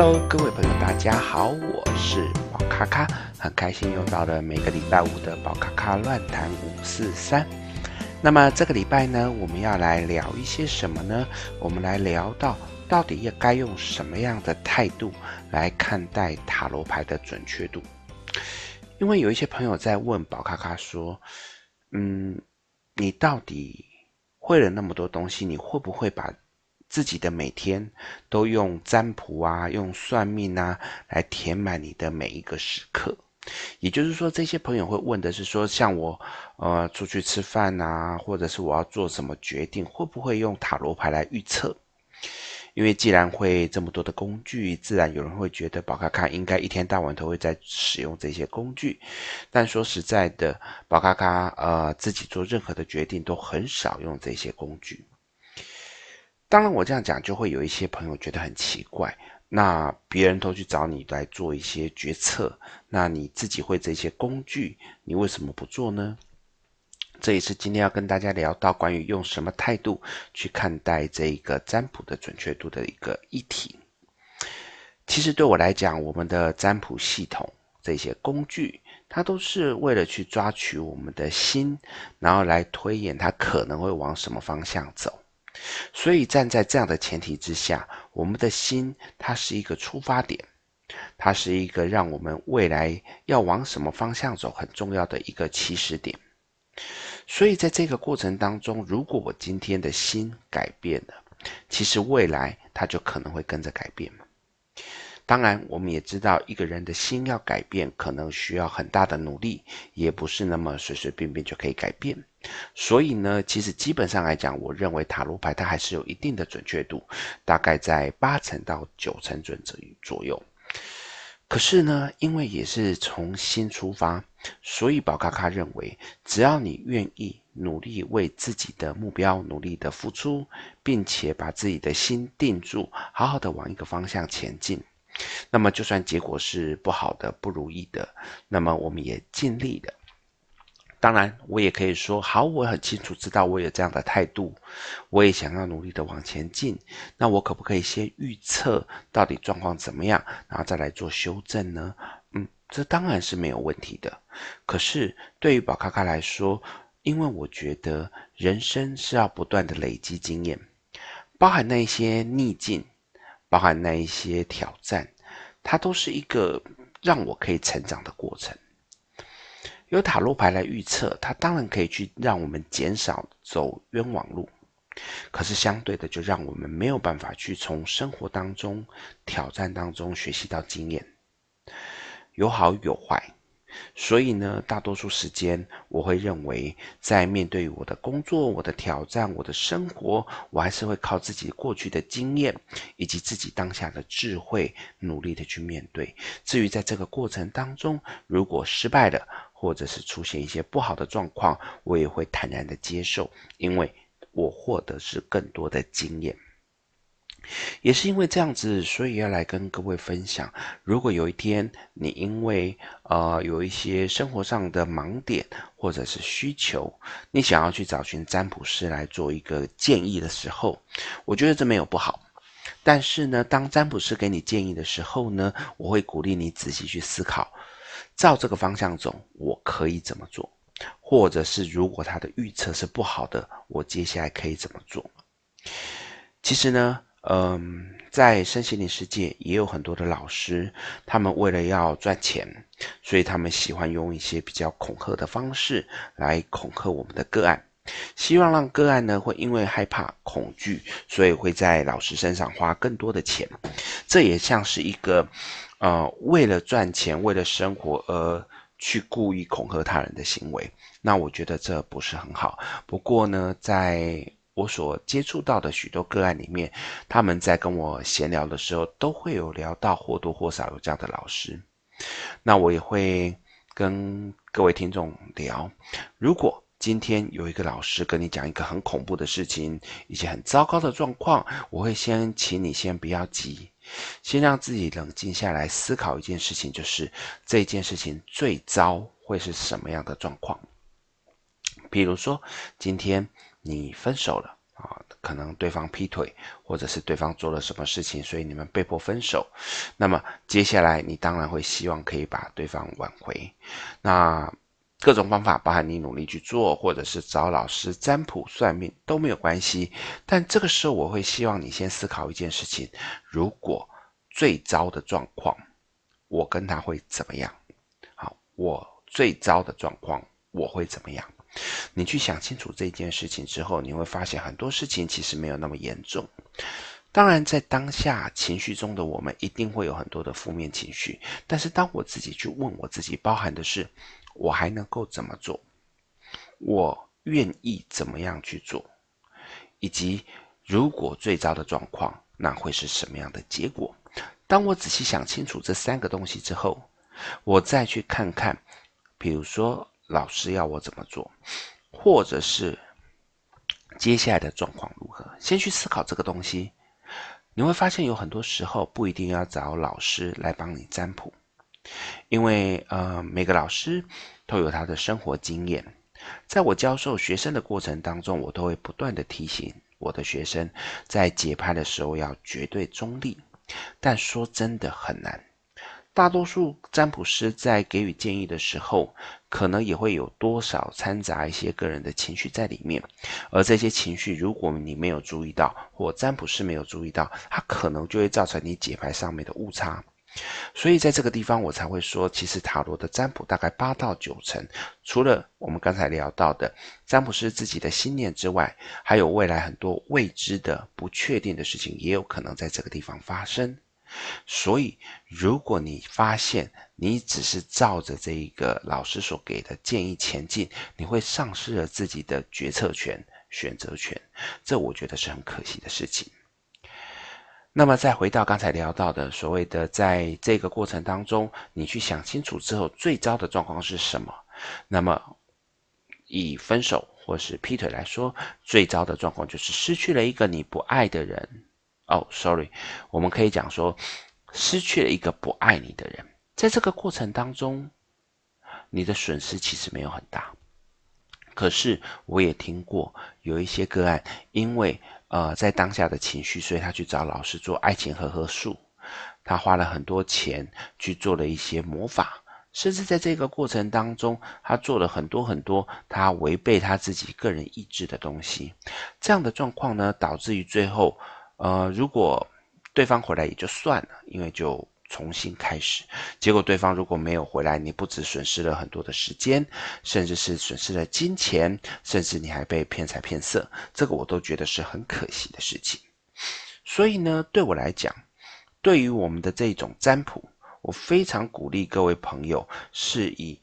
Hello，各位朋友，大家好，我是宝咔咔，很开心又到了每个礼拜五的宝咔咔乱谈五四三。那么这个礼拜呢，我们要来聊一些什么呢？我们来聊到到底要该用什么样的态度来看待塔罗牌的准确度？因为有一些朋友在问宝咔咔说，嗯，你到底会了那么多东西，你会不会把自己的每天都用占卜啊，用算命啊来填满你的每一个时刻？也就是说，这些朋友会问的是说，像我，呃，出去吃饭啊，或者是我要做什么决定，会不会用塔罗牌来预测？因为既然会这么多的工具，自然有人会觉得宝咖咖应该一天到晚都会在使用这些工具。但说实在的，宝咖咖呃自己做任何的决定都很少用这些工具。当然，我这样讲就会有一些朋友觉得很奇怪。那别人都去找你来做一些决策，那你自己会这些工具，你为什么不做呢？这也是今天要跟大家聊到关于用什么态度去看待这一个占卜的准确度的一个议题。其实对我来讲，我们的占卜系统这些工具，它都是为了去抓取我们的心，然后来推演它可能会往什么方向走。所以站在这样的前提之下，我们的心它是一个出发点，它是一个让我们未来要往什么方向走很重要的一个起始点。所以，在这个过程当中，如果我今天的心改变了，其实未来它就可能会跟着改变。当然，我们也知道，一个人的心要改变，可能需要很大的努力，也不是那么随随便便就可以改变。所以呢，其实基本上来讲，我认为塔罗牌它还是有一定的准确度，大概在八成到九成准则左右。可是呢，因为也是从心出发，所以宝咖咖认为，只要你愿意努力为自己的目标努力的付出，并且把自己的心定住，好好的往一个方向前进，那么就算结果是不好的、不如意的，那么我们也尽力的。当然，我也可以说，好，我很清楚知道我有这样的态度，我也想要努力的往前进。那我可不可以先预测到底状况怎么样，然后再来做修正呢？嗯，这当然是没有问题的。可是对于宝咖咖来说，因为我觉得人生是要不断的累积经验，包含那些逆境，包含那一些挑战，它都是一个让我可以成长的过程。由塔罗牌来预测，它当然可以去让我们减少走冤枉路，可是相对的，就让我们没有办法去从生活当中、挑战当中学习到经验。有好有坏，所以呢，大多数时间我会认为，在面对我的工作、我的挑战、我的生活，我还是会靠自己过去的经验以及自己当下的智慧，努力的去面对。至于在这个过程当中，如果失败了，或者是出现一些不好的状况，我也会坦然的接受，因为我获得是更多的经验。也是因为这样子，所以要来跟各位分享，如果有一天你因为呃有一些生活上的盲点或者是需求，你想要去找寻占卜师来做一个建议的时候，我觉得这没有不好。但是呢，当占卜师给你建议的时候呢，我会鼓励你仔细去思考。照这个方向走，我可以怎么做？或者是如果他的预测是不好的，我接下来可以怎么做？其实呢，嗯，在身心灵世界也有很多的老师，他们为了要赚钱，所以他们喜欢用一些比较恐吓的方式来恐吓我们的个案，希望让个案呢会因为害怕、恐惧，所以会在老师身上花更多的钱。这也像是一个。呃，为了赚钱，为了生活而去故意恐吓他人的行为，那我觉得这不是很好。不过呢，在我所接触到的许多个案里面，他们在跟我闲聊的时候，都会有聊到或多或少有这样的老师。那我也会跟各位听众聊，如果今天有一个老师跟你讲一个很恐怖的事情，一些很糟糕的状况，我会先请你先不要急。先让自己冷静下来，思考一件事情，就是这件事情最糟会是什么样的状况？比如说，今天你分手了，啊，可能对方劈腿，或者是对方做了什么事情，所以你们被迫分手。那么接下来你当然会希望可以把对方挽回。那各种方法，包含你努力去做，或者是找老师占卜算命都没有关系。但这个时候，我会希望你先思考一件事情：如果最糟的状况，我跟他会怎么样？好，我最糟的状况我会怎么样？你去想清楚这件事情之后，你会发现很多事情其实没有那么严重。当然，在当下情绪中的我们，一定会有很多的负面情绪。但是，当我自己去问我自己，包含的是。我还能够怎么做？我愿意怎么样去做？以及如果最糟的状况，那会是什么样的结果？当我仔细想清楚这三个东西之后，我再去看看，比如说老师要我怎么做，或者是接下来的状况如何，先去思考这个东西，你会发现有很多时候不一定要找老师来帮你占卜。因为呃，每个老师都有他的生活经验，在我教授学生的过程当中，我都会不断地提醒我的学生，在解牌的时候要绝对中立。但说真的很难，大多数占卜师在给予建议的时候，可能也会有多少掺杂一些个人的情绪在里面，而这些情绪，如果你没有注意到，或占卜师没有注意到，它可能就会造成你解牌上面的误差。所以在这个地方，我才会说，其实塔罗的占卜大概八到九成，除了我们刚才聊到的占卜师自己的信念之外，还有未来很多未知的、不确定的事情，也有可能在这个地方发生。所以，如果你发现你只是照着这一个老师所给的建议前进，你会丧失了自己的决策权、选择权，这我觉得是很可惜的事情。那么再回到刚才聊到的所谓的，在这个过程当中，你去想清楚之后，最糟的状况是什么？那么以分手或是劈腿来说，最糟的状况就是失去了一个你不爱的人。哦，sorry，我们可以讲说，失去了一个不爱你的人。在这个过程当中，你的损失其实没有很大。可是我也听过有一些个案，因为呃在当下的情绪，所以他去找老师做爱情和合术，他花了很多钱去做了一些魔法，甚至在这个过程当中，他做了很多很多他违背他自己个人意志的东西。这样的状况呢，导致于最后，呃，如果对方回来也就算了，因为就。重新开始，结果对方如果没有回来，你不只损失了很多的时间，甚至是损失了金钱，甚至你还被骗财骗色，这个我都觉得是很可惜的事情。所以呢，对我来讲，对于我们的这种占卜，我非常鼓励各位朋友是以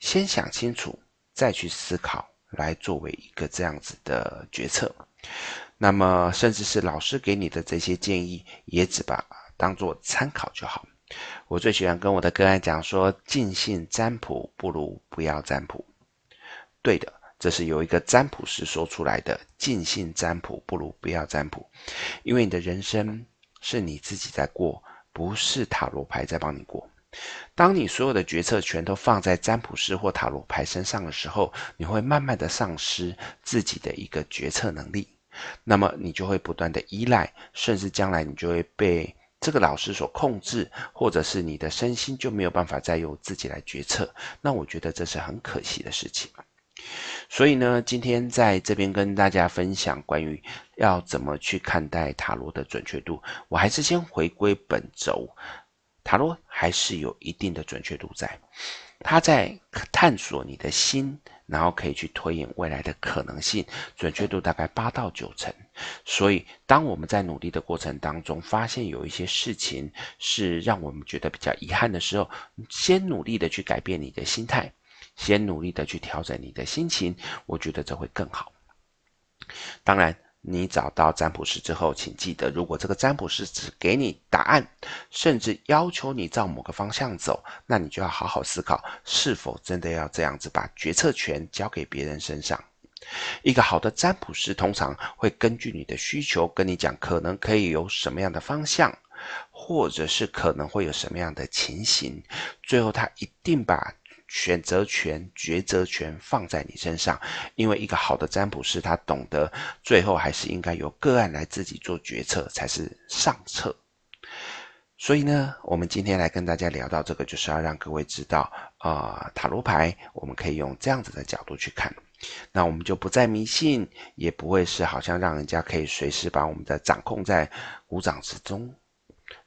先想清楚，再去思考，来作为一个这样子的决策。那么，甚至是老师给你的这些建议，也只把。当做参考就好。我最喜欢跟我的个案讲说：“尽信占卜不如不要占卜。”对的，这是由一个占卜师说出来的：“尽信占卜不如不要占卜。”因为你的人生是你自己在过，不是塔罗牌在帮你过。当你所有的决策权都放在占卜师或塔罗牌身上的时候，你会慢慢的丧失自己的一个决策能力。那么你就会不断的依赖，甚至将来你就会被。这个老师所控制，或者是你的身心就没有办法再由自己来决策，那我觉得这是很可惜的事情。所以呢，今天在这边跟大家分享关于要怎么去看待塔罗的准确度，我还是先回归本轴，塔罗还是有一定的准确度在，它在探索你的心。然后可以去推演未来的可能性，准确度大概八到九成。所以，当我们在努力的过程当中，发现有一些事情是让我们觉得比较遗憾的时候，先努力的去改变你的心态，先努力的去调整你的心情，我觉得这会更好。当然。你找到占卜师之后，请记得，如果这个占卜师只给你答案，甚至要求你照某个方向走，那你就要好好思考，是否真的要这样子把决策权交给别人身上。一个好的占卜师通常会根据你的需求跟你讲，可能可以有什么样的方向，或者是可能会有什么样的情形，最后他一定把选择权、抉择权放在你身上，因为一个好的占卜师，他懂得最后还是应该由个案来自己做决策才是上策。所以呢，我们今天来跟大家聊到这个，就是要让各位知道，啊、塔罗牌我们可以用这样子的角度去看，那我们就不再迷信，也不会是好像让人家可以随时把我们的掌控在股掌之中。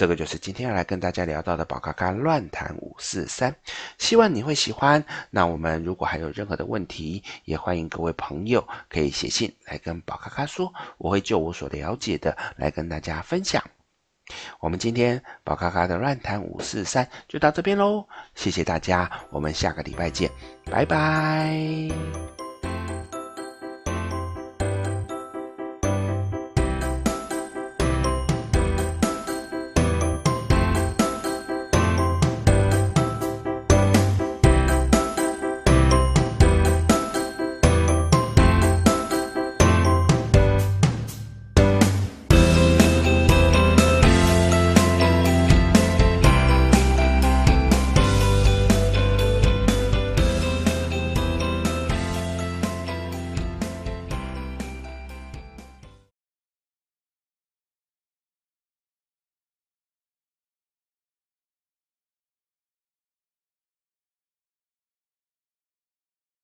这个就是今天要来跟大家聊到的宝咖咖乱谈五四三，希望你会喜欢。那我们如果还有任何的问题，也欢迎各位朋友可以写信来跟宝咖咖说，我会就我所了解的来跟大家分享。我们今天宝咖咖的乱谈五四三就到这边喽，谢谢大家，我们下个礼拜见，拜拜。